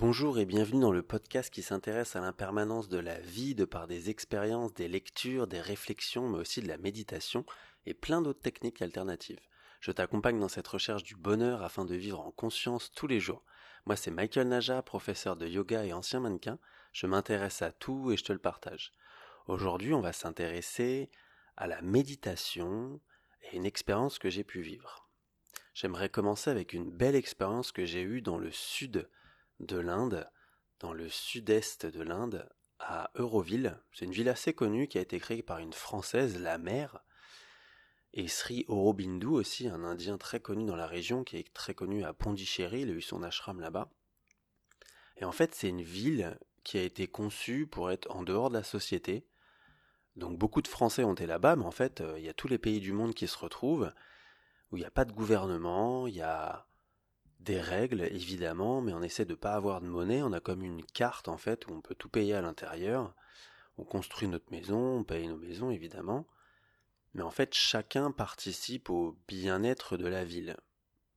Bonjour et bienvenue dans le podcast qui s'intéresse à l'impermanence de la vie de par des expériences, des lectures, des réflexions, mais aussi de la méditation et plein d'autres techniques alternatives. Je t'accompagne dans cette recherche du bonheur afin de vivre en conscience tous les jours. Moi c'est Michael Naja, professeur de yoga et ancien mannequin. Je m'intéresse à tout et je te le partage. Aujourd'hui on va s'intéresser à la méditation et une expérience que j'ai pu vivre. J'aimerais commencer avec une belle expérience que j'ai eue dans le sud de l'Inde, dans le sud-est de l'Inde, à Euroville. C'est une ville assez connue qui a été créée par une Française, la mère, et Sri Aurobindo aussi, un Indien très connu dans la région, qui est très connu à Pondichéry, il a eu son ashram là-bas. Et en fait, c'est une ville qui a été conçue pour être en dehors de la société. Donc beaucoup de Français ont été là-bas, mais en fait, euh, il y a tous les pays du monde qui se retrouvent, où il n'y a pas de gouvernement, il y a des règles évidemment, mais on essaie de pas avoir de monnaie. On a comme une carte en fait où on peut tout payer à l'intérieur. On construit notre maison, on paye nos maisons évidemment, mais en fait chacun participe au bien-être de la ville.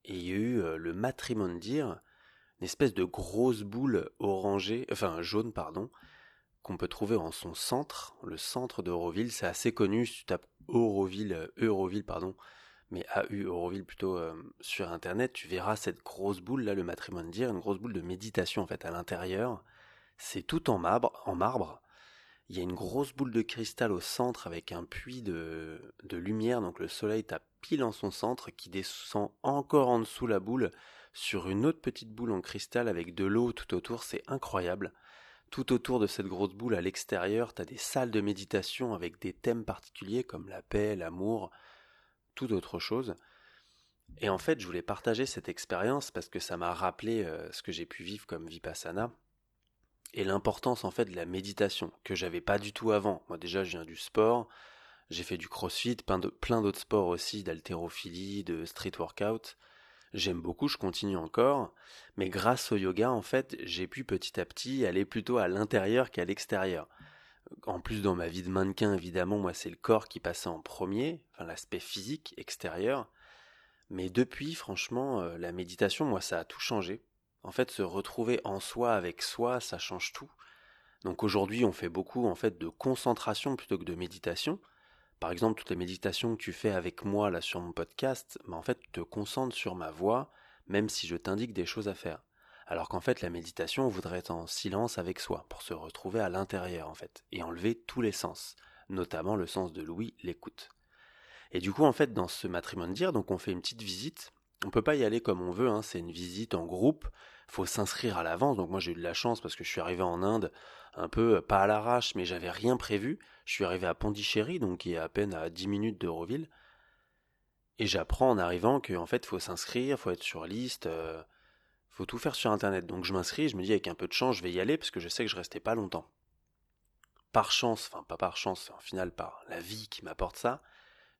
Et il y a eu euh, le matrimondir, une espèce de grosse boule orangée, enfin jaune pardon, qu'on peut trouver en son centre, le centre d'Euroville. C'est assez connu. Si tu tapes Euroville, euh, Euroville pardon, mais AU Euroville plutôt euh, sur internet, tu verras cette grosse boule là, le matrimoine dire, une grosse boule de méditation en fait à l'intérieur. C'est tout en marbre, en marbre. Il y a une grosse boule de cristal au centre avec un puits de, de lumière, donc le soleil tape pile en son centre qui descend encore en dessous la boule sur une autre petite boule en cristal avec de l'eau tout autour, c'est incroyable. Tout autour de cette grosse boule à l'extérieur, tu as des salles de méditation avec des thèmes particuliers comme la paix, l'amour, tout autre chose. Et en fait, je voulais partager cette expérience parce que ça m'a rappelé euh, ce que j'ai pu vivre comme vipassana et l'importance en fait de la méditation que j'avais pas du tout avant. Moi déjà, je viens du sport, j'ai fait du crossfit, plein d'autres sports aussi, d'haltérophilie, de street workout. J'aime beaucoup, je continue encore, mais grâce au yoga, en fait, j'ai pu petit à petit aller plutôt à l'intérieur qu'à l'extérieur en plus dans ma vie de mannequin, évidemment, moi c'est le corps qui passait en premier, enfin l'aspect physique, extérieur. Mais depuis, franchement, euh, la méditation, moi ça a tout changé. En fait, se retrouver en soi avec soi, ça change tout. Donc aujourd'hui, on fait beaucoup en fait de concentration plutôt que de méditation. Par exemple, toutes les méditations que tu fais avec moi là sur mon podcast, bah, en fait, tu te concentres sur ma voix, même si je t'indique des choses à faire alors qu'en fait la méditation voudrait être en silence avec soi, pour se retrouver à l'intérieur en fait, et enlever tous les sens, notamment le sens de l'ouïe, l'écoute. Et du coup en fait dans ce matrimoine dire, donc on fait une petite visite, on peut pas y aller comme on veut, hein, c'est une visite en groupe, faut s'inscrire à l'avance, donc moi j'ai eu de la chance parce que je suis arrivé en Inde un peu, pas à l'arrache, mais j'avais rien prévu, je suis arrivé à Pondichéry, donc qui est à peine à 10 minutes d'Euroville, et j'apprends en arrivant qu'en fait faut s'inscrire, faut être sur liste, euh, faut tout faire sur internet. Donc je m'inscris, je me dis avec un peu de chance, je vais y aller parce que je sais que je restais pas longtemps. Par chance, enfin pas par chance, en final par la vie qui m'apporte ça,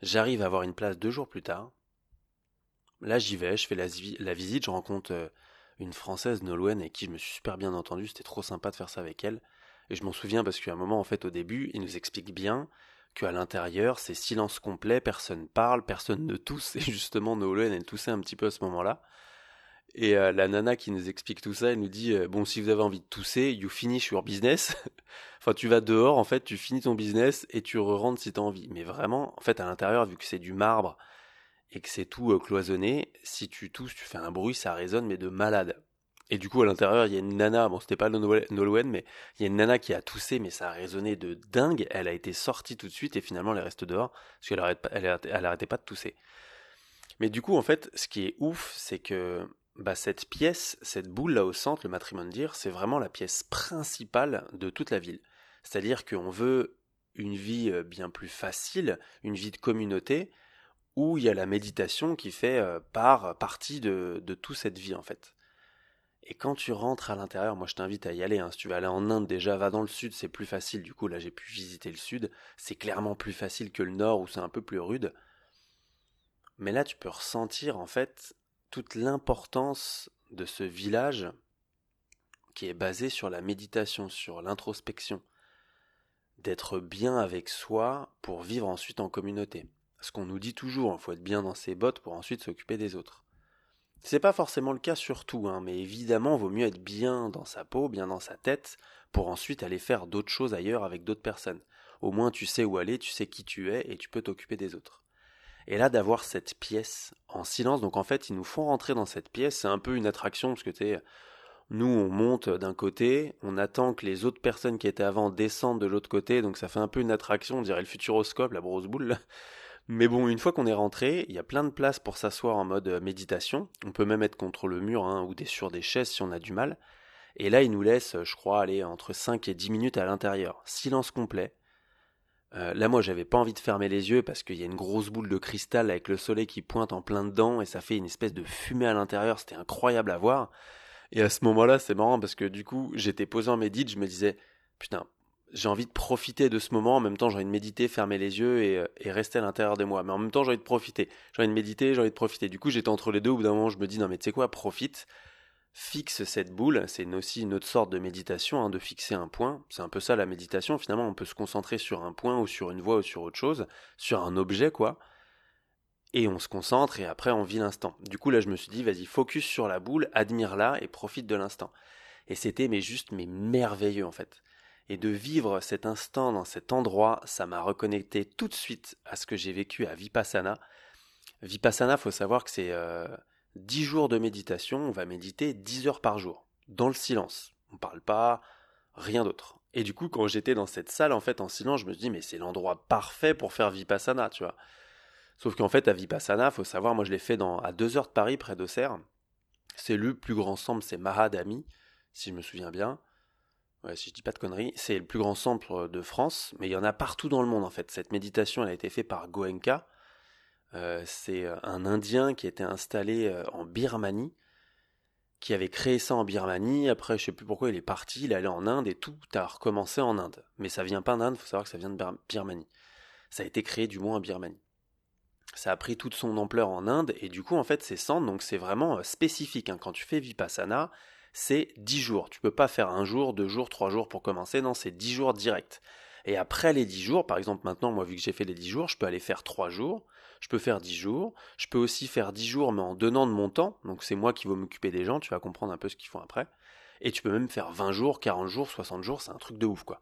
j'arrive à avoir une place deux jours plus tard. Là j'y vais, je fais la, visite, je rencontre euh, une française Nolwenn avec qui je me suis super bien entendu, c'était trop sympa de faire ça avec elle. Et je m'en souviens parce qu'à un moment en fait au début, il nous explique bien qu'à l'intérieur c'est silence complet, personne parle, personne ne tousse, et justement Nolwenn elle toussait un petit peu à ce moment-là. Et euh, la nana qui nous explique tout ça, elle nous dit euh, bon si vous avez envie de tousser, you finish your business. enfin tu vas dehors en fait, tu finis ton business et tu re rentres si t'as envie. Mais vraiment, en fait à l'intérieur vu que c'est du marbre et que c'est tout euh, cloisonné, si tu tousses, tu fais un bruit, ça résonne mais de malade. Et du coup à l'intérieur il y a une nana, bon c'était pas Nolwenn mais il y a une nana qui a toussé mais ça a résonné de dingue. Elle a été sortie tout de suite et finalement elle reste dehors parce qu'elle arrête elle, elle arrêtait pas de tousser. Mais du coup en fait ce qui est ouf c'est que bah, cette pièce, cette boule là au centre, le matrimoine dire, c'est vraiment la pièce principale de toute la ville. C'est-à-dire qu'on veut une vie euh, bien plus facile, une vie de communauté, où il y a la méditation qui fait euh, part, partie de, de toute cette vie en fait. Et quand tu rentres à l'intérieur, moi je t'invite à y aller, hein. si tu veux aller en Inde déjà, va dans le sud, c'est plus facile, du coup là j'ai pu visiter le sud, c'est clairement plus facile que le nord où c'est un peu plus rude. Mais là tu peux ressentir en fait toute l'importance de ce village qui est basé sur la méditation, sur l'introspection, d'être bien avec soi pour vivre ensuite en communauté. Ce qu'on nous dit toujours, il faut être bien dans ses bottes pour ensuite s'occuper des autres. C'est pas forcément le cas sur tout, hein, mais évidemment, vaut mieux être bien dans sa peau, bien dans sa tête, pour ensuite aller faire d'autres choses ailleurs avec d'autres personnes. Au moins, tu sais où aller, tu sais qui tu es, et tu peux t'occuper des autres. Et là, d'avoir cette pièce en silence, donc en fait, ils nous font rentrer dans cette pièce, c'est un peu une attraction, parce que tu nous, on monte d'un côté, on attend que les autres personnes qui étaient avant descendent de l'autre côté, donc ça fait un peu une attraction, on dirait le futuroscope, la grosse boule. Mais bon, une fois qu'on est rentré, il y a plein de places pour s'asseoir en mode euh, méditation. On peut même être contre le mur hein, ou sur des chaises si on a du mal. Et là, il nous laisse, je crois, aller entre 5 et 10 minutes à l'intérieur. Silence complet. Euh, là, moi, j'avais pas envie de fermer les yeux parce qu'il y a une grosse boule de cristal avec le soleil qui pointe en plein dedans et ça fait une espèce de fumée à l'intérieur. C'était incroyable à voir. Et à ce moment-là, c'est marrant parce que du coup, j'étais posé en médite, je me disais, putain, j'ai envie de profiter de ce moment. En même temps, j'ai envie de méditer, fermer les yeux et, et rester à l'intérieur de moi. Mais en même temps, j'ai envie de profiter. J'ai envie de méditer, j'ai envie de profiter. Du coup, j'étais entre les deux. Au bout d'un moment, je me dis, non, mais tu sais quoi, profite. Fixe cette boule. C'est aussi une autre sorte de méditation, hein, de fixer un point. C'est un peu ça la méditation. Finalement, on peut se concentrer sur un point ou sur une voie ou sur autre chose, sur un objet, quoi. Et on se concentre et après on vit l'instant. Du coup, là, je me suis dit, vas-y, focus sur la boule, admire-la et profite de l'instant. Et c'était mais juste mais merveilleux en fait et de vivre cet instant dans cet endroit, ça m'a reconnecté tout de suite à ce que j'ai vécu à Vipassana. Vipassana, faut savoir que c'est euh, 10 jours de méditation, on va méditer 10 heures par jour, dans le silence. On parle pas, rien d'autre. Et du coup, quand j'étais dans cette salle, en fait, en silence, je me dit, mais c'est l'endroit parfait pour faire Vipassana, tu vois. Sauf qu'en fait, à Vipassana, faut savoir, moi je l'ai fait dans, à 2 heures de Paris, près d'Auxerre. C'est le plus grand centre, c'est Mahadami, si je me souviens bien ouais, si je dis pas de conneries, c'est le plus grand centre de France, mais il y en a partout dans le monde en fait. Cette méditation, elle a été faite par Goenka. Euh, c'est euh, un Indien qui était installé euh, en Birmanie, qui avait créé ça en Birmanie. Après, je sais plus pourquoi il est parti, il allé en Inde et tout a recommencé en Inde. Mais ça vient pas d'Inde, faut savoir que ça vient de Birmanie. Ça a été créé du moins en Birmanie. Ça a pris toute son ampleur en Inde et du coup en fait ces centres donc c'est vraiment spécifique. Hein. Quand tu fais vipassana, c'est 10 jours. Tu peux pas faire un jour, deux jours, trois jours pour commencer, non, c'est 10 jours direct. Et après les 10 jours, par exemple maintenant, moi vu que j'ai fait les 10 jours, je peux aller faire 3 jours, je peux faire 10 jours, je peux aussi faire 10 jours mais en donnant de mon temps, donc c'est moi qui vais m'occuper des gens, tu vas comprendre un peu ce qu'ils font après. Et tu peux même faire 20 jours, 40 jours, 60 jours, c'est un truc de ouf quoi.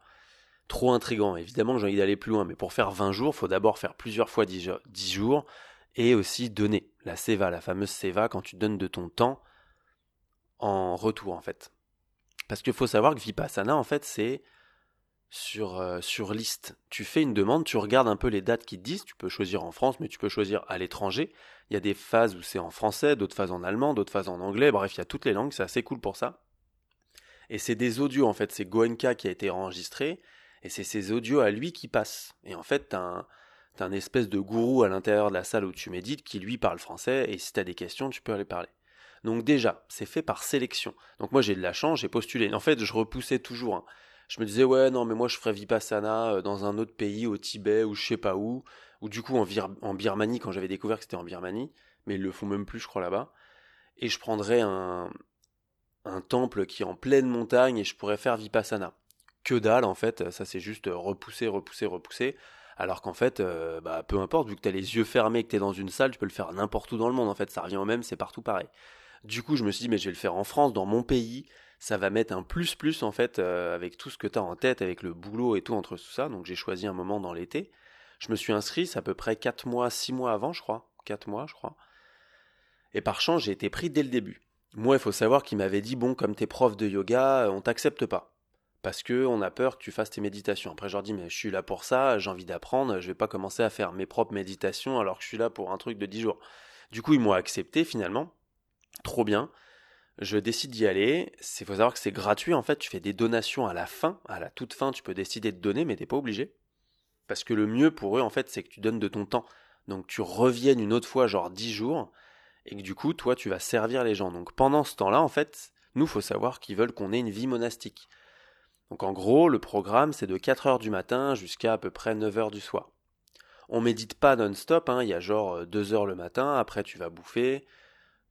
Trop intrigant, évidemment j'ai envie d'aller plus loin, mais pour faire 20 jours, faut d'abord faire plusieurs fois 10 jours et aussi donner la seva, la fameuse seva quand tu donnes de ton temps en retour en fait. Parce qu'il faut savoir que Vipassana en fait c'est sur, euh, sur liste. Tu fais une demande, tu regardes un peu les dates qui te disent, tu peux choisir en France mais tu peux choisir à l'étranger. Il y a des phases où c'est en français, d'autres phases en allemand, d'autres phases en anglais, bref il y a toutes les langues, c'est assez cool pour ça. Et c'est des audios en fait, c'est Goenka qui a été enregistré et c'est ces audios à lui qui passent. Et en fait t'as un, un espèce de gourou à l'intérieur de la salle où tu médites qui lui parle français et si t'as des questions tu peux aller parler. Donc déjà, c'est fait par sélection. Donc moi j'ai de la chance, j'ai postulé. En fait, je repoussais toujours. Hein. Je me disais ouais non mais moi je ferais Vipassana euh, dans un autre pays, au Tibet ou je sais pas où, ou du coup en, Birmanie quand j'avais découvert que c'était en Birmanie, mais ils le font même plus je crois là-bas. Et je prendrais un, temple qui est en pleine montagne et je pourrais faire Vipassana. Que dalle en fait, ça c'est juste repousser, repousser, repousser. Alors qu'en fait, euh, bah, peu importe, vu que tu as les yeux fermés, que tu es dans une salle, tu peux le faire n'importe où dans le monde, en fait, ça revient au même, c'est partout pareil. Du coup, je me suis dit, mais je vais le faire en France, dans mon pays. Ça va mettre un plus plus en fait euh, avec tout ce que tu en tête, avec le boulot et tout entre tout ça. Donc j'ai choisi un moment dans l'été. Je me suis inscrit, c'est à peu près 4 mois, 6 mois avant, je crois. 4 mois, je crois. Et par chance, j'ai été pris dès le début. Moi, il faut savoir qu'il m'avait dit, bon, comme t'es prof de yoga, on t'accepte pas. Parce que on a peur que tu fasses tes méditations. Après, je leur dis, mais je suis là pour ça, j'ai envie d'apprendre, je vais pas commencer à faire mes propres méditations alors que je suis là pour un truc de 10 jours. Du coup, ils m'ont accepté finalement trop bien. Je décide d'y aller. Il faut savoir que c'est gratuit. En fait, tu fais des donations à la fin. À la toute fin, tu peux décider de donner, mais t'es pas obligé. Parce que le mieux pour eux, en fait, c'est que tu donnes de ton temps. Donc tu reviennes une autre fois, genre 10 jours, et que du coup, toi, tu vas servir les gens. Donc pendant ce temps-là, en fait, nous, faut savoir qu'ils veulent qu'on ait une vie monastique. Donc en gros, le programme, c'est de 4 heures du matin jusqu'à à peu près 9 heures du soir. On médite pas non-stop, hein. il y a genre 2 heures le matin, après tu vas bouffer,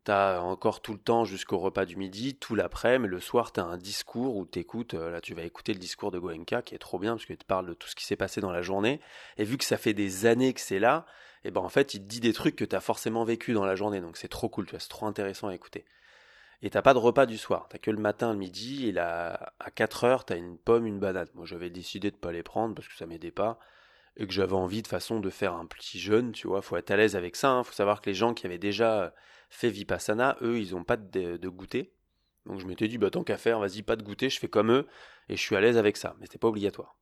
T'as encore tout le temps jusqu'au repas du midi, tout l'après, mais le soir, t'as un discours où t'écoutes, euh, là tu vas écouter le discours de Goenka, qui est trop bien, parce qu'il te parle de tout ce qui s'est passé dans la journée, et vu que ça fait des années que c'est là, et eh ben en fait, il te dit des trucs que t'as forcément vécu dans la journée, donc c'est trop cool, c'est trop intéressant à écouter. Et t'as pas de repas du soir, t'as que le matin, le midi, et là, à 4 heures, t'as une pomme, une banane. Moi, j'avais décidé de pas les prendre, parce que ça m'aidait pas, et que j'avais envie de façon de faire un petit jeûne, tu vois, faut être à l'aise avec ça, hein. faut savoir que les gens qui avaient déjà fait Vipassana, eux, ils n'ont pas de, goûter. Donc je m'étais dit, bah tant qu'à faire, vas-y, pas de goûter, je fais comme eux, et je suis à l'aise avec ça. Mais c'était pas obligatoire.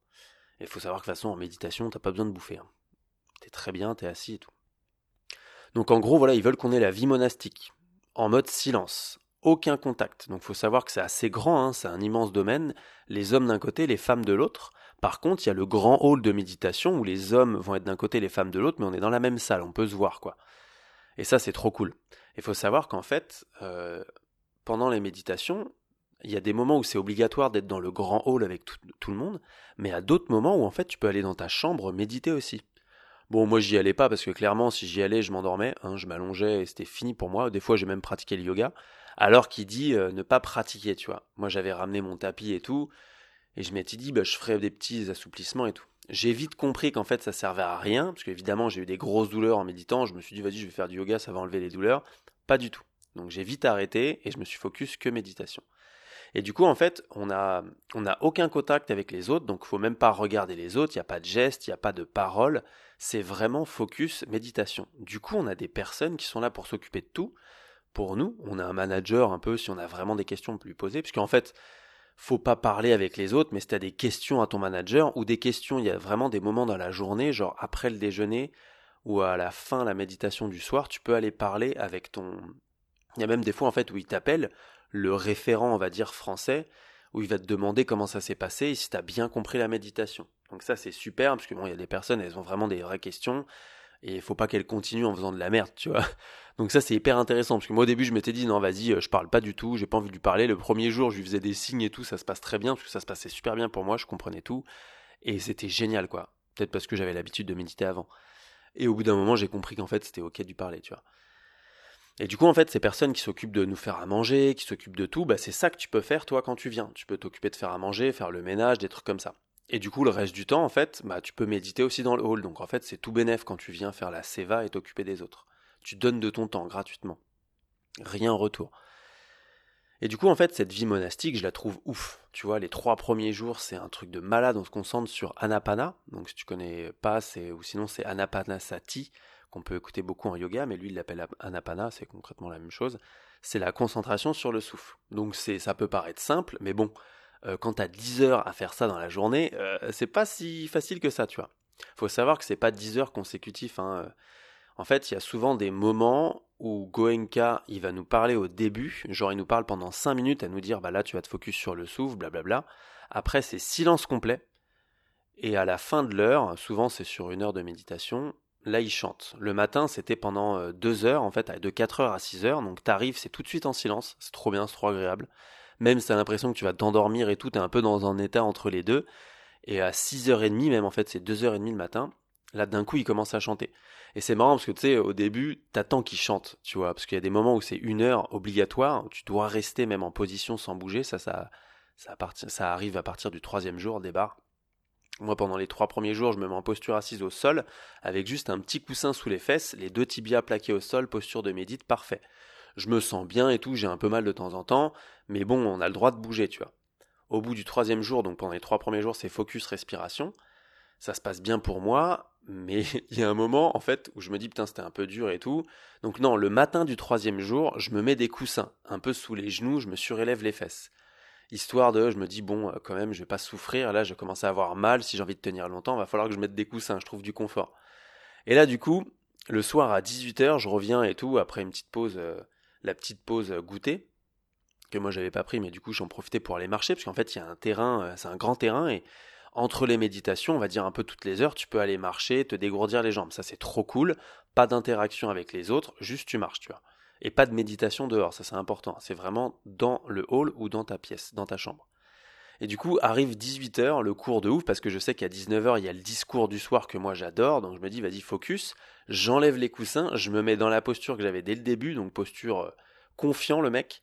Il faut savoir que de toute façon, en méditation, t'as pas besoin de bouffer. Hein. T'es très bien, t'es assis et tout. Donc en gros, voilà, ils veulent qu'on ait la vie monastique, en mode silence, aucun contact. Donc faut savoir que c'est assez grand, hein, c'est un immense domaine, les hommes d'un côté, les femmes de l'autre. Par contre, il y a le grand hall de méditation où les hommes vont être d'un côté, les femmes de l'autre, mais on est dans la même salle, on peut se voir, quoi. Et ça, c'est trop cool. Il faut savoir qu'en fait, euh, pendant les méditations, il y a des moments où c'est obligatoire d'être dans le grand hall avec tout, le monde, mais à d'autres moments où en fait tu peux aller dans ta chambre méditer aussi. Bon, moi j'y allais pas parce que clairement, si j'y allais, je m'endormais, hein, je m'allongeais et c'était fini pour moi. Des fois, j'ai même pratiqué le yoga, alors qu'il dit euh, ne pas pratiquer, tu vois. Moi, j'avais ramené mon tapis et tout, et je m'étais dit, bah, je ferais des petits assouplissements et tout. J'ai vite compris qu'en fait ça servait à rien, parce qu'évidemment j'ai eu des grosses douleurs en méditant, je me suis dit vas-y je vais faire du yoga, ça va enlever les douleurs. Pas du tout. Donc j'ai vite arrêté et je me suis focus que méditation. Et du coup, en fait, on n'a on a aucun contact avec les autres, donc faut même pas regarder les autres, il n'y a pas de gestes, il n'y a pas de paroles, c'est vraiment focus méditation. Du coup, on a des personnes qui sont là pour s'occuper de tout. Pour nous, on a un manager un peu si on a vraiment des questions à lui poser, puisqu'en fait, faut pas parler avec les autres, mais si tu as des questions à ton manager ou des questions, il y a vraiment des moments dans la journée, genre après le déjeuner ou à la fin la méditation du soir, tu peux aller parler avec ton. Il y a même des fois en fait où il t'appelle le référent, on va dire français, où il va te demander comment ça s'est passé et si tu as bien compris la méditation. Donc ça c'est super parce que bon, il y a des personnes, elles ont vraiment des vraies questions et il faut pas qu'elles continuent en faisant de la merde, tu vois. Donc ça c'est hyper intéressant parce que moi au début je m'étais dit non vas-y euh, je parle pas du tout, j'ai pas envie de lui parler. Le premier jour je lui faisais des signes et tout, ça se passe très bien parce que ça se passait super bien pour moi, je comprenais tout et c'était génial quoi. Peut-être parce que j'avais l'habitude de méditer avant. Et au bout d'un moment j'ai compris qu'en fait c'était ok de lui parler, tu vois. Et du coup, en fait, ces personnes qui s'occupent de nous faire à manger, qui s'occupent de tout, bah, c'est ça que tu peux faire toi quand tu viens. Tu peux t'occuper de faire à manger, faire le ménage, des trucs comme ça. Et du coup, le reste du temps, en fait, bah, tu peux méditer aussi dans le hall. Donc en fait, c'est tout bénef quand tu viens faire la seva et t'occuper des autres. Tu donnes de ton temps gratuitement. Rien en retour. Et du coup, en fait, cette vie monastique, je la trouve ouf. Tu vois, les trois premiers jours, c'est un truc de malade. On se concentre sur Anapana. Donc, si tu connais pas, c'est, ou sinon, c'est Anapanasati, qu'on peut écouter beaucoup en yoga, mais lui, il l'appelle Anapana, c'est concrètement la même chose. C'est la concentration sur le souffle. Donc, c'est, ça peut paraître simple, mais bon, euh, quand tu as 10 heures à faire ça dans la journée, euh, c'est pas si facile que ça, tu vois. Faut savoir que c'est pas 10 heures consécutives, hein. En fait, il y a souvent des moments où Goenka, il va nous parler au début, genre il nous parle pendant 5 minutes à nous dire bah là tu vas te focus sur le souffle, blablabla. Après c'est silence complet. Et à la fin de l'heure, souvent c'est sur une heure de méditation, là il chante. Le matin c'était pendant 2 euh, heures, en fait de 4 heures à 6 heures, donc t'arrives, c'est tout de suite en silence, c'est trop bien, c'est trop agréable. Même si t'as l'impression que tu vas t'endormir et tout, t'es un peu dans un état entre les deux. Et à 6h30, même en fait c'est 2h30 le matin, Là, d'un coup, il commence à chanter. Et c'est marrant parce que tu sais, au début, t'attends qu'il chante, tu vois, parce qu'il y a des moments où c'est une heure obligatoire, tu dois rester même en position sans bouger. Ça, ça, ça, ça arrive à partir du troisième jour des bars. Moi, pendant les trois premiers jours, je me mets en posture assise au sol, avec juste un petit coussin sous les fesses, les deux tibias plaqués au sol, posture de médite, parfait. Je me sens bien et tout, j'ai un peu mal de temps en temps, mais bon, on a le droit de bouger, tu vois. Au bout du troisième jour, donc pendant les trois premiers jours, c'est focus respiration. Ça se passe bien pour moi, mais il y a un moment en fait où je me dis putain c'était un peu dur et tout. Donc non, le matin du troisième jour, je me mets des coussins un peu sous les genoux, je me surélève les fesses. Histoire de, je me dis bon quand même je vais pas souffrir, là je commence à avoir mal, si j'ai envie de tenir longtemps, va falloir que je mette des coussins, je trouve du confort. Et là du coup, le soir à 18h, je reviens et tout, après une petite pause, euh, la petite pause goûter, que moi j'avais pas pris, mais du coup j'en profitais pour aller marcher, parce qu'en fait il y a un terrain, euh, c'est un grand terrain, et entre les méditations, on va dire un peu toutes les heures, tu peux aller marcher, te dégourdir les jambes. Ça, c'est trop cool. Pas d'interaction avec les autres, juste tu marches, tu vois. Et pas de méditation dehors, ça c'est important. C'est vraiment dans le hall ou dans ta pièce, dans ta chambre. Et du coup, arrive 18h, le cours de ouf, parce que je sais qu'à 19h, il y a le discours du soir que moi j'adore, donc je me dis, vas-y, focus, j'enlève les coussins, je me mets dans la posture que j'avais dès le début, donc posture euh, confiant le mec.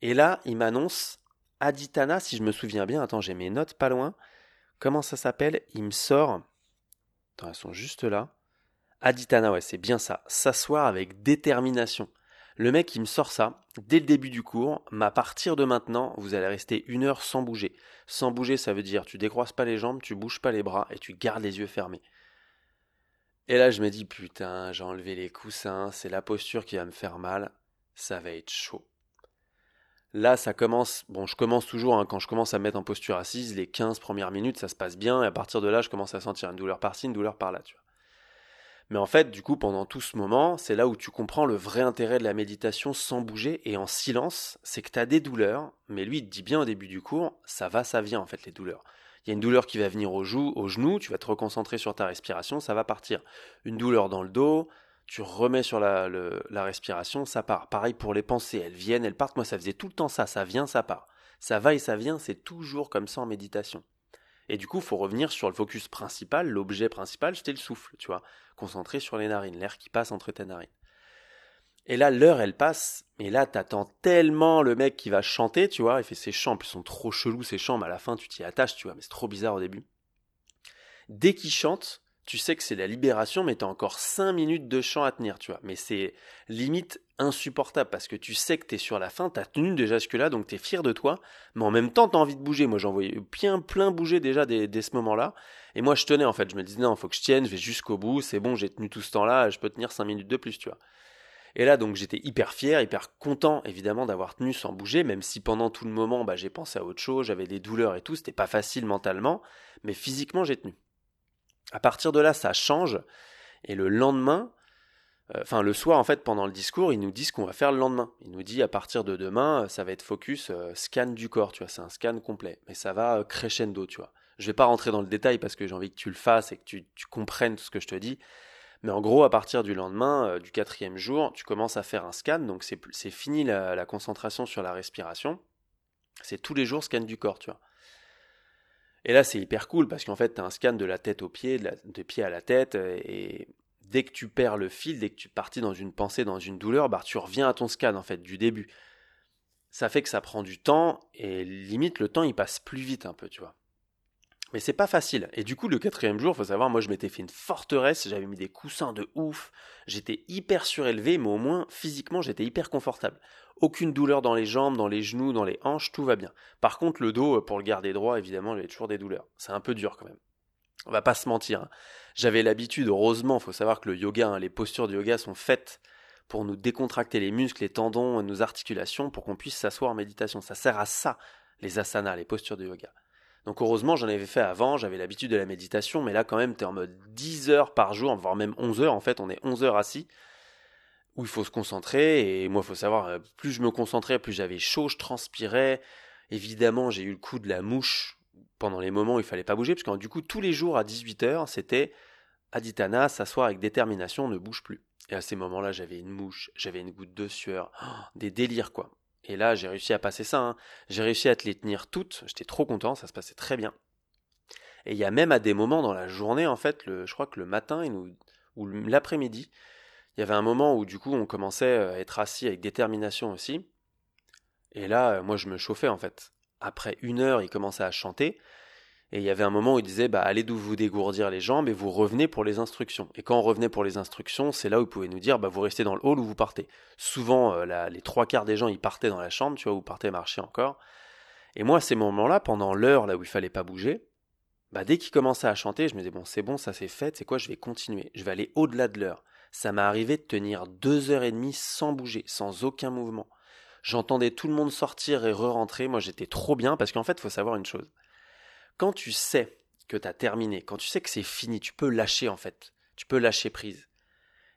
Et là, il m'annonce Aditana, si je me souviens bien, attends, j'ai mes notes pas loin. Comment ça s'appelle? Il me sort. Attends, elles sont juste là. Aditana, ouais, c'est bien ça. S'asseoir avec détermination. Le mec, il me sort ça dès le début du cours. Mais à partir de maintenant, vous allez rester une heure sans bouger. Sans bouger, ça veut dire tu décroises pas les jambes, tu bouges pas les bras et tu gardes les yeux fermés. Et là, je me dis putain, j'ai enlevé les coussins, c'est la posture qui va me faire mal. Ça va être chaud. Là, ça commence. Bon, je commence toujours, hein, quand je commence à me mettre en posture assise, les 15 premières minutes, ça se passe bien, et à partir de là, je commence à sentir une douleur par-ci, une douleur par-là, tu vois. Mais en fait, du coup, pendant tout ce moment, c'est là où tu comprends le vrai intérêt de la méditation sans bouger et en silence, c'est que tu as des douleurs, mais lui, il te dit bien au début du cours, ça va, ça vient en fait, les douleurs. Il y a une douleur qui va venir au, au genou, tu vas te reconcentrer sur ta respiration, ça va partir. Une douleur dans le dos, tu remets sur la, respiration, ça part. Pareil pour les pensées, elles viennent, elles partent. Moi, ça faisait tout le temps ça, ça vient, ça part. Ça va et ça vient, c'est toujours comme ça en méditation. Et du coup, faut revenir sur le focus principal, l'objet principal, c'était le souffle, tu vois, concentré sur les narines, l'air qui passe entre tes narines. Et là, l'heure, elle passe, et là, t'attends tellement le mec qui va chanter, tu vois, il fait ses chants, ils sont trop chelous ces chants, mais à la fin, tu t'y attaches, tu vois, mais c'est trop bizarre au début. Dès qu'il chante, tu sais que c'est la libération, mais t'as encore 5 minutes de chant à tenir, tu vois. Mais c'est limite insupportable parce que tu sais que t'es sur la fin, t'as tenu déjà jusque-là, donc t'es fier de toi, mais en même temps t'as envie de bouger. Moi j'en voyais bien plein bouger déjà dès, ce moment-là. Et moi je tenais en fait, je me disais non, faut que je tienne, je vais jusqu'au bout, c'est bon, j'ai tenu tout ce temps-là, je peux tenir 5 minutes de plus, tu vois. Et là donc j'étais hyper fier, hyper content évidemment d'avoir tenu sans bouger, même si pendant tout le moment bah, j'ai pensé à autre chose, j'avais des douleurs et tout, c'était pas facile mentalement, mais physiquement j'ai tenu. À partir de là, ça change. Et le lendemain, euh, enfin le soir en fait pendant le discours, ils nous disent qu'on va faire le lendemain. Il nous dit à partir de demain, ça va être focus euh, scan du corps, tu vois, c'est un scan complet, mais ça va euh, crescendo, tu vois. Je vais pas rentrer dans le détail parce que j'ai envie que tu le fasses et que tu, comprennes tout ce que je te dis. Mais en gros, à partir du lendemain, du quatrième jour, tu commences à faire un scan, donc c'est fini la, la concentration sur la respiration. C'est tous les jours scan du corps, tu vois. Et là, c'est hyper cool parce qu'en fait, tu as un scan de la tête aux pieds, de, pied à la tête, et dès que tu perds le fil, dès que tu partis dans une pensée, dans une douleur, bah, tu reviens à ton scan, en fait, du début. Ça fait que ça prend du temps, et limite, le temps, il passe plus vite un peu, tu vois. Mais c'est pas facile. Et du coup, le quatrième jour, faut savoir, moi, je m'étais fait une forteresse, j'avais mis des coussins de ouf, j'étais hyper surélevé, mais au moins, physiquement, j'étais hyper confortable. Aucune douleur dans les jambes, dans les genoux, dans les hanches, tout va bien. Par contre, le dos, pour le garder droit, évidemment, j'avais toujours des douleurs. C'est un peu dur quand même. On va pas se mentir. Hein. J'avais l'habitude, heureusement, faut savoir que le yoga, hein, les postures de yoga sont faites pour nous décontracter les muscles, les tendons, nos articulations, pour qu'on puisse s'asseoir en méditation. Ça sert à ça, les asanas, les postures de yoga. Donc heureusement, j'en avais fait avant, j'avais l'habitude de la méditation, mais là quand même, tu es en mode 10 heures par jour, voire même 11 heures, en fait, on est 11 heures assis, où il faut se concentrer, et moi, il faut savoir, euh, plus je me concentrais, plus j'avais chaud, je transpirais, évidemment, j'ai eu le coup de la mouche pendant les moments où il fallait pas bouger, parce que du coup, tous les jours à 18 heures, c'était Aditana, s'asseoir avec détermination, ne bouge plus. Et à ces moments-là, j'avais une mouche, j'avais une goutte de sueur, des délires, quoi. Et là, j'ai réussi à passer ça. Hein. J'ai réussi à te les tenir toutes. J'étais trop content, ça se passait très bien. Et il y a même à des moments dans la journée, en fait, le, je crois que le matin ou l'après-midi, il y avait un moment où du coup on commençait à être assis avec détermination aussi. Et là, moi je me chauffais en fait. Après une heure, il commençait à chanter. Et il y avait un moment où il disait bah, allez d'où vous dégourdir les jambes et vous revenez pour les instructions. Et quand on revenait pour les instructions, c'est là où il pouvait nous dire bah, vous restez dans le hall ou vous partez. Souvent, euh, les trois quarts des gens ils partaient dans la chambre, tu vois, ou partaient marcher encore. Et moi, à ces moments-là, pendant l'heure là où il fallait pas bouger, bah, dès qu'il commençait à chanter, je me disais bon, c'est bon, ça c'est fait, c'est quoi, je vais continuer, je vais aller au-delà de l'heure. Ça m'est arrivé de tenir deux heures et demie sans bouger, sans aucun mouvement. J'entendais tout le monde sortir et re-rentrer, moi j'étais trop bien parce qu'en fait, il faut savoir une chose quand tu sais que tu as terminé, quand tu sais que c'est fini, tu peux lâcher en fait, tu peux lâcher prise.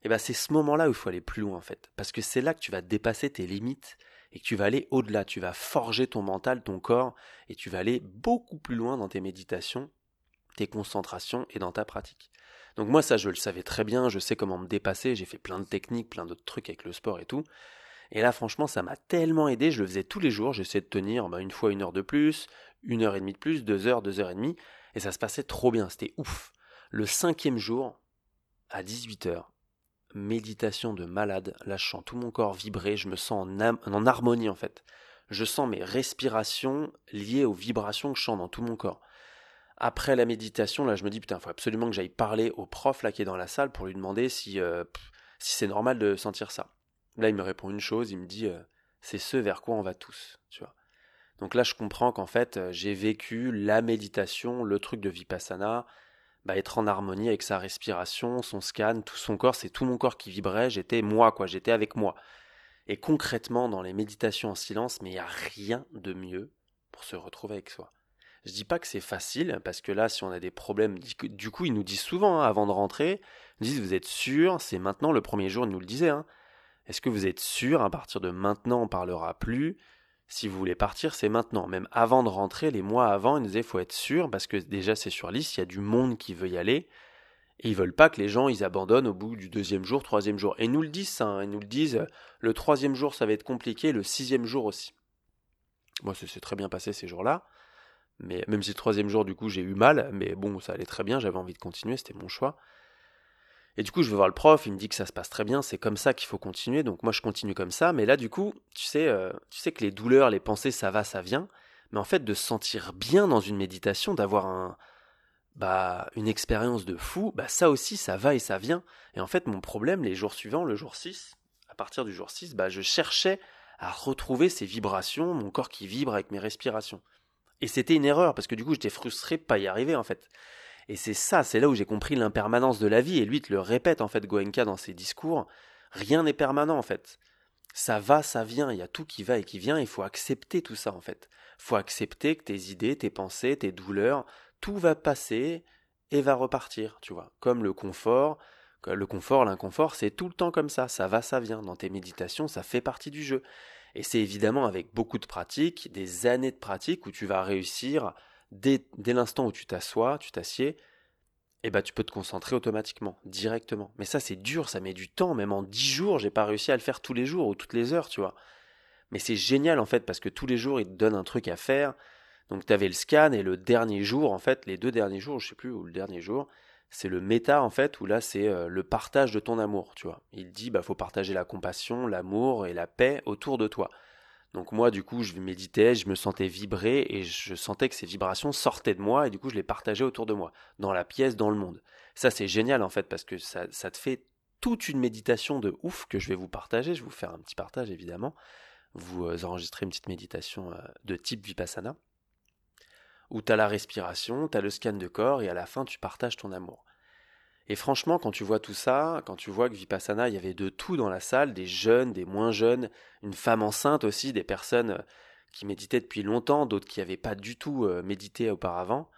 Et eh ben c'est ce moment-là où il faut aller plus loin en fait, parce que c'est là que tu vas dépasser tes limites et que tu vas aller au-delà, tu vas forger ton mental, ton corps, et tu vas aller beaucoup plus loin dans tes méditations, tes concentrations et dans ta pratique. Donc moi ça je le savais très bien, je sais comment me dépasser, j'ai fait plein de techniques, plein d'autres trucs avec le sport et tout. Et là franchement ça m'a tellement aidé, je le faisais tous les jours, j'essayais de tenir bah, une fois une heure de plus, une heure et demie de plus, deux heures, deux heures et demie, et ça se passait trop bien, c'était ouf. Le cinquième jour, à 18 heures, méditation de malade. Là, je sens tout mon corps vibrer, je me sens en, en harmonie en fait. Je sens mes respirations liées aux vibrations que je sens dans tout mon corps. Après la méditation, là, je me dis, putain, il faut absolument que j'aille parler au prof là qui est dans la salle pour lui demander si, euh, si c'est normal de sentir ça. Là, il me répond une chose, il me dit, euh, c'est ce vers quoi on va tous, tu vois. Donc là, je comprends qu'en fait, euh, j'ai vécu la méditation, le truc de Vipassana, bah, être en harmonie avec sa respiration, son scan, tout son corps, c'est tout mon corps qui vibrait, j'étais moi, quoi, j'étais avec moi. Et concrètement, dans les méditations en silence, mais il n'y a rien de mieux pour se retrouver avec soi. Je dis pas que c'est facile, parce que là, si on a des problèmes, du coup, ils nous disent souvent, hein, avant de rentrer, ils disent, vous êtes sûr, c'est maintenant le premier jour, ils nous le disaient, hein. Est-ce que vous êtes sûr, à partir de maintenant, on parlera plus? Si vous voulez partir, c'est maintenant. Même avant de rentrer, les mois avant, ils nous disaient, faut être sûr, parce que déjà, c'est sur liste, il y a du monde qui veut y aller, et ils veulent pas que les gens, ils abandonnent au bout du deuxième jour, troisième jour. Et ils nous le disent, ça, hein. ils nous le disent, le troisième jour, ça va être compliqué, le sixième jour aussi. Moi, ça s'est très bien passé ces jours-là. Mais même si le troisième jour, du coup, j'ai eu mal, mais bon, ça allait très bien, j'avais envie de continuer, c'était mon choix. Et du coup, je vais voir le prof, il me dit que ça se passe très bien, c'est comme ça qu'il faut continuer, donc moi je continue comme ça. Mais là, du coup, tu sais, euh, tu sais que les douleurs, les pensées, ça va, ça vient. Mais en fait, de se sentir bien dans une méditation, d'avoir un, bah, une expérience de fou, bah, ça aussi, ça va et ça vient. Et en fait, mon problème, les jours suivants, le jour 6, à partir du jour 6, bah, je cherchais à retrouver ces vibrations, mon corps qui vibre avec mes respirations. Et c'était une erreur, parce que du coup, j'étais frustré de pas y arriver, en fait. Et c'est ça, c'est là où j'ai compris l'impermanence de la vie, et lui, te le répète, en fait, Goenka, dans ses discours. Rien n'est permanent, en fait. Ça va, ça vient, il y a tout qui va et qui vient, il faut accepter tout ça, en fait. Il faut accepter que tes idées, tes pensées, tes douleurs, tout va passer et va repartir, tu vois. Comme le confort, le confort, l'inconfort, c'est tout le temps comme ça, ça va, ça vient. Dans tes méditations, ça fait partie du jeu. Et c'est évidemment avec beaucoup de pratique, des années de pratique, où tu vas réussir, dès, l'instant où tu t'assois, tu t'assieds, eh ben tu peux te concentrer automatiquement, directement. Mais ça c'est dur, ça met du temps, même en dix jours, j'ai pas réussi à le faire tous les jours ou toutes les heures, tu vois. Mais c'est génial en fait, parce que tous les jours, ils te donnent un truc à faire. Donc tu avais le scan, et le dernier jour, en fait, les deux derniers jours, je sais plus, ou le dernier jour, c'est le méta en fait où là c'est euh, le partage de ton amour, tu vois. Il dit bah faut partager la compassion, l'amour et la paix autour de toi. Donc moi du coup je méditais, je me sentais vibrer et je sentais que ces vibrations sortaient de moi et du coup je les partageais autour de moi, dans la pièce, dans le monde. Ça c'est génial en fait parce que ça, ça te fait toute une méditation de ouf que je vais vous partager. Je vais vous faire un petit partage évidemment. Vous euh, enregistrez une petite méditation euh, de type Vipassana où tu as la respiration, tu as le scan de corps et à la fin tu partages ton amour. Et franchement, quand tu vois tout ça, quand tu vois que Vipassana, il y avait de tout dans la salle, des jeunes, des moins jeunes, une femme enceinte aussi, des personnes euh, qui méditaient depuis longtemps, d'autres qui n'avaient pas du tout euh, médité auparavant,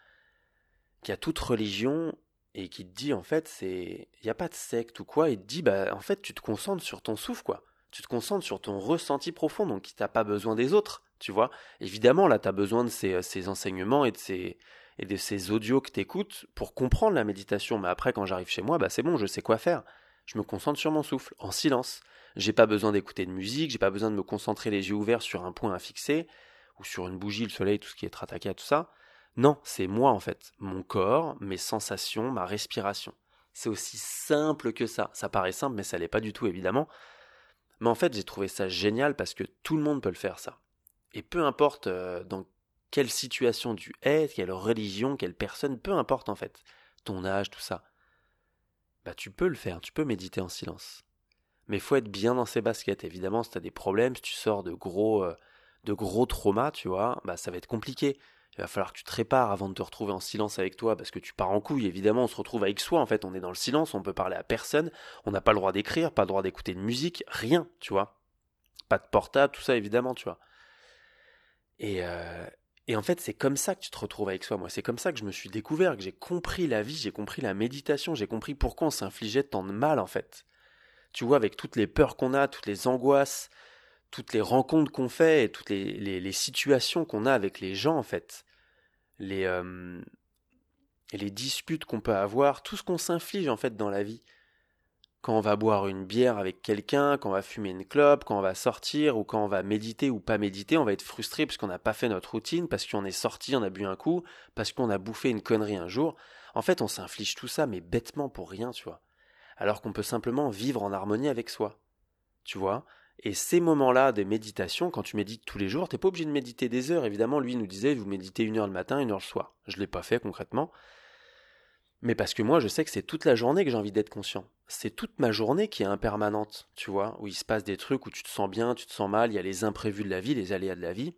qui a toute religion et qui te dit en fait, c'est il n'y a pas de secte ou quoi, et te dit bah en fait tu te concentres sur ton souffle quoi. Tu te concentres sur ton ressenti profond, donc tu n'as pas besoin des autres tu vois. Évidemment, là, tu as besoin de ces, ces, enseignements et de ces, et de ces audios que tu écoutes pour comprendre la méditation. Mais après, quand j'arrive chez moi, bah, c'est bon, je sais quoi faire. Je me concentre sur mon souffle, en silence. J'ai pas besoin d'écouter de musique, j'ai pas besoin de me concentrer les yeux ouverts sur un point à fixer, ou sur une bougie, le soleil, tout ce qui est attaqué à tout ça. Non, c'est moi en fait, mon corps, mes sensations, ma respiration. C'est aussi simple que ça. Ça paraît simple, mais ça l'est pas du tout, évidemment. Mais en fait, j'ai trouvé ça génial parce que tout le monde peut le faire, ça. Et peu importe euh, dans quelle situation tu es, quelle religion, quelle personne, peu importe en fait, ton âge, tout ça, bah tu peux le faire, tu peux méditer en silence. Mais faut être bien dans ses baskets. Évidemment, si tu as des problèmes, si tu sors de gros, euh, de gros traumas, tu vois, bah ça va être compliqué. Il va falloir que tu te répares avant de te retrouver en silence avec toi parce que tu pars en couille. Évidemment, on se retrouve avec soi. En fait, on est dans le silence, on peut parler à personne. On n'a pas le droit d'écrire, pas le droit d'écouter de musique, rien, tu vois. Pas de portable, tout ça, évidemment, tu vois. Et, euh, et en fait, c'est comme ça que tu te retrouves avec soi. Moi, c'est comme ça que je me suis découvert, que j'ai compris la vie, j'ai compris la méditation, j'ai compris pourquoi on s'infligeait tant de mal, en fait. Tu vois, avec toutes les peurs qu'on a, toutes les angoisses, toutes les rencontres qu'on fait et toutes les, situations qu'on a avec les gens, en fait. Les, euh, les disputes qu'on peut avoir, tout ce qu'on s'inflige, en fait, dans la vie quand on va boire une bière avec quelqu'un, quand on va fumer une clope, quand on va sortir ou quand on va méditer ou pas méditer, on va être frustré parce qu'on n'a pas fait notre routine, parce qu'on est sorti, on a bu un coup, parce qu'on a bouffé une connerie un jour. En fait, on s'inflige tout ça, mais bêtement pour rien, tu vois. alors qu'on peut simplement vivre en harmonie avec soi. Tu vois Et ces moments-là de méditation, quand tu médites tous les jours, t'es pas obligé de méditer des heures. Évidemment, lui nous disait, vous méditez une heure le matin, une heure le soir. Je l'ai pas fait concrètement. Mais parce que moi, je sais que c'est toute la journée que j'ai envie d'être conscient. C'est toute ma journée qui est impermanente, tu vois, où il se passe des trucs où tu te sens bien, tu te sens mal, il y a les imprévus de la vie, les aléas de la vie.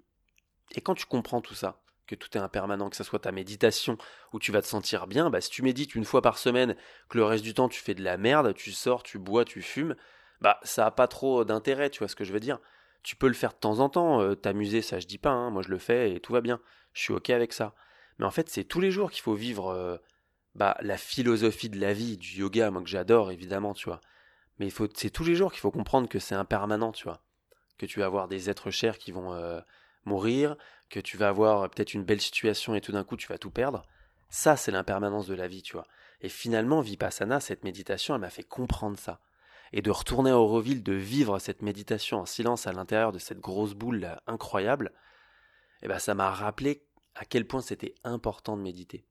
Et quand tu comprends tout ça, que tout est impermanent, que ce soit ta méditation où tu vas te sentir bien, bah si tu médites une fois par semaine, que le reste du temps tu fais de la merde, tu sors, tu bois, tu fumes, bah ça a pas trop d'intérêt, tu vois ce que je veux dire. Tu peux le faire de temps en temps, euh, t'amuser, ça je dis pas, hein, moi je le fais et tout va bien, je suis ok avec ça. Mais en fait c'est tous les jours qu'il faut vivre euh, bah, la philosophie de la vie, du yoga, moi que j'adore évidemment, tu vois. Mais il faut, c'est tous les jours qu'il faut comprendre que c'est impermanent, tu vois. Que tu vas avoir des êtres chers qui vont euh, mourir, que tu vas avoir peut-être une belle situation et tout d'un coup tu vas tout perdre. Ça, c'est l'impermanence de la vie, tu vois. Et finalement, Vipassana, cette méditation, elle m'a fait comprendre ça. Et de retourner à Auroville, de vivre cette méditation en silence à l'intérieur de cette grosse boule incroyable, eh ben, ça m'a rappelé à quel point c'était important de méditer.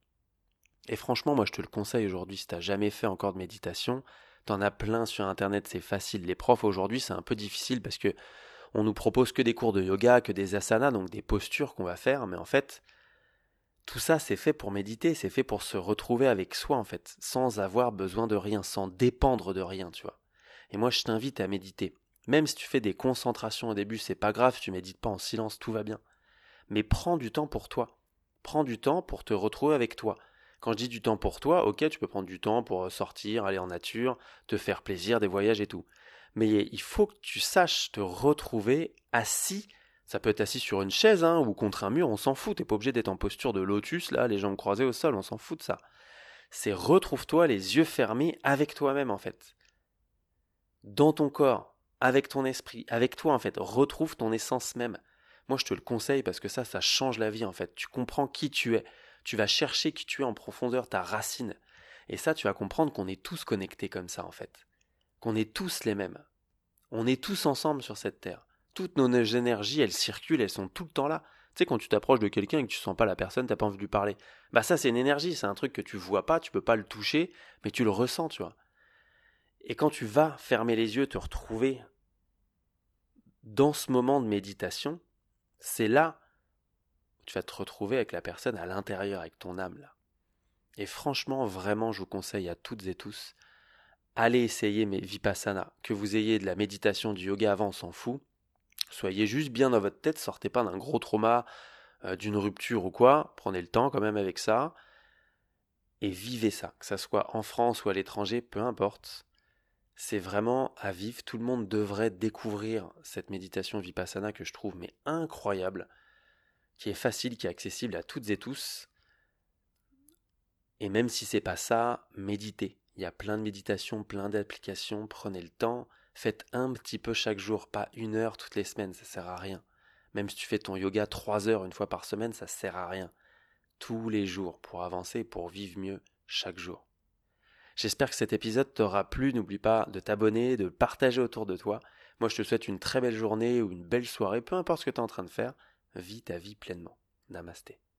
Et franchement, moi je te le conseille aujourd'hui, si t'as jamais fait encore de méditation, t'en as plein sur internet, c'est facile. Les profs aujourd'hui, c'est un peu difficile parce que on nous propose que des cours de yoga, que des asanas, donc des postures qu'on va faire, mais en fait, tout ça c'est fait pour méditer, c'est fait pour se retrouver avec soi en fait, sans avoir besoin de rien, sans dépendre de rien, tu vois. Et moi je t'invite à méditer. Même si tu fais des concentrations au début, c'est pas grave, tu médites pas en silence, tout va bien. Mais prends du temps pour toi. Prends du temps pour te retrouver avec toi. Quand je dis du temps pour toi, ok, tu peux prendre du temps pour euh, sortir, aller en nature, te faire plaisir, des voyages et tout. Mais il faut que tu saches te retrouver assis. Ça peut être assis sur une chaise hein, ou contre un mur, on s'en fout. T'es pas obligé d'être en posture de lotus, là, les jambes croisées au sol, on s'en fout de ça. C'est retrouve-toi les yeux fermés avec toi-même en fait. Dans ton corps, avec ton esprit, avec toi en fait. Retrouve ton essence même. Moi je te le conseille parce que ça, ça change la vie en fait. Tu comprends qui tu es tu vas chercher qui tu es en profondeur, ta racine. Et ça, tu vas comprendre qu'on est tous connectés comme ça, en fait. Qu'on est tous les mêmes. On est tous ensemble sur cette terre. Toutes nos énergies, elles circulent, elles sont tout le temps là. Tu sais, quand tu t'approches de quelqu'un et que tu sens pas la personne, t'as pas envie de lui parler. Bah ça, c'est une énergie, c'est un truc que tu vois pas, tu peux pas le toucher, mais tu le ressens, tu vois. Et quand tu vas fermer les yeux, te retrouver dans ce moment de méditation, c'est là tu vas te retrouver avec la personne à l'intérieur, avec ton âme là. Et franchement, vraiment, je vous conseille à toutes et tous, allez essayer mes vipassana. Que vous ayez de la méditation, du yoga avant, on s'en fout. Soyez juste bien dans votre tête, sortez pas d'un gros trauma, euh, d'une rupture ou quoi. Prenez le temps quand même avec ça. Et vivez ça, que ça soit en France ou à l'étranger, peu importe. C'est vraiment à vivre. Tout le monde devrait découvrir cette méditation vipassana que je trouve mais incroyable qui est facile, qui est accessible à toutes et tous. Et même si c'est pas ça, méditez. Il y a plein de méditations, plein d'applications, prenez le temps, faites un petit peu chaque jour, pas une heure toutes les semaines, ça sert à rien. Même si tu fais ton yoga trois heures une fois par semaine, ça sert à rien. Tous les jours pour avancer, pour vivre mieux chaque jour. J'espère que cet épisode t'aura plu. N'oublie pas de t'abonner, de partager autour de toi. Moi, je te souhaite une très belle journée ou une belle soirée, peu importe ce que tu es en train de faire vis ta vie pleinement. Namasté.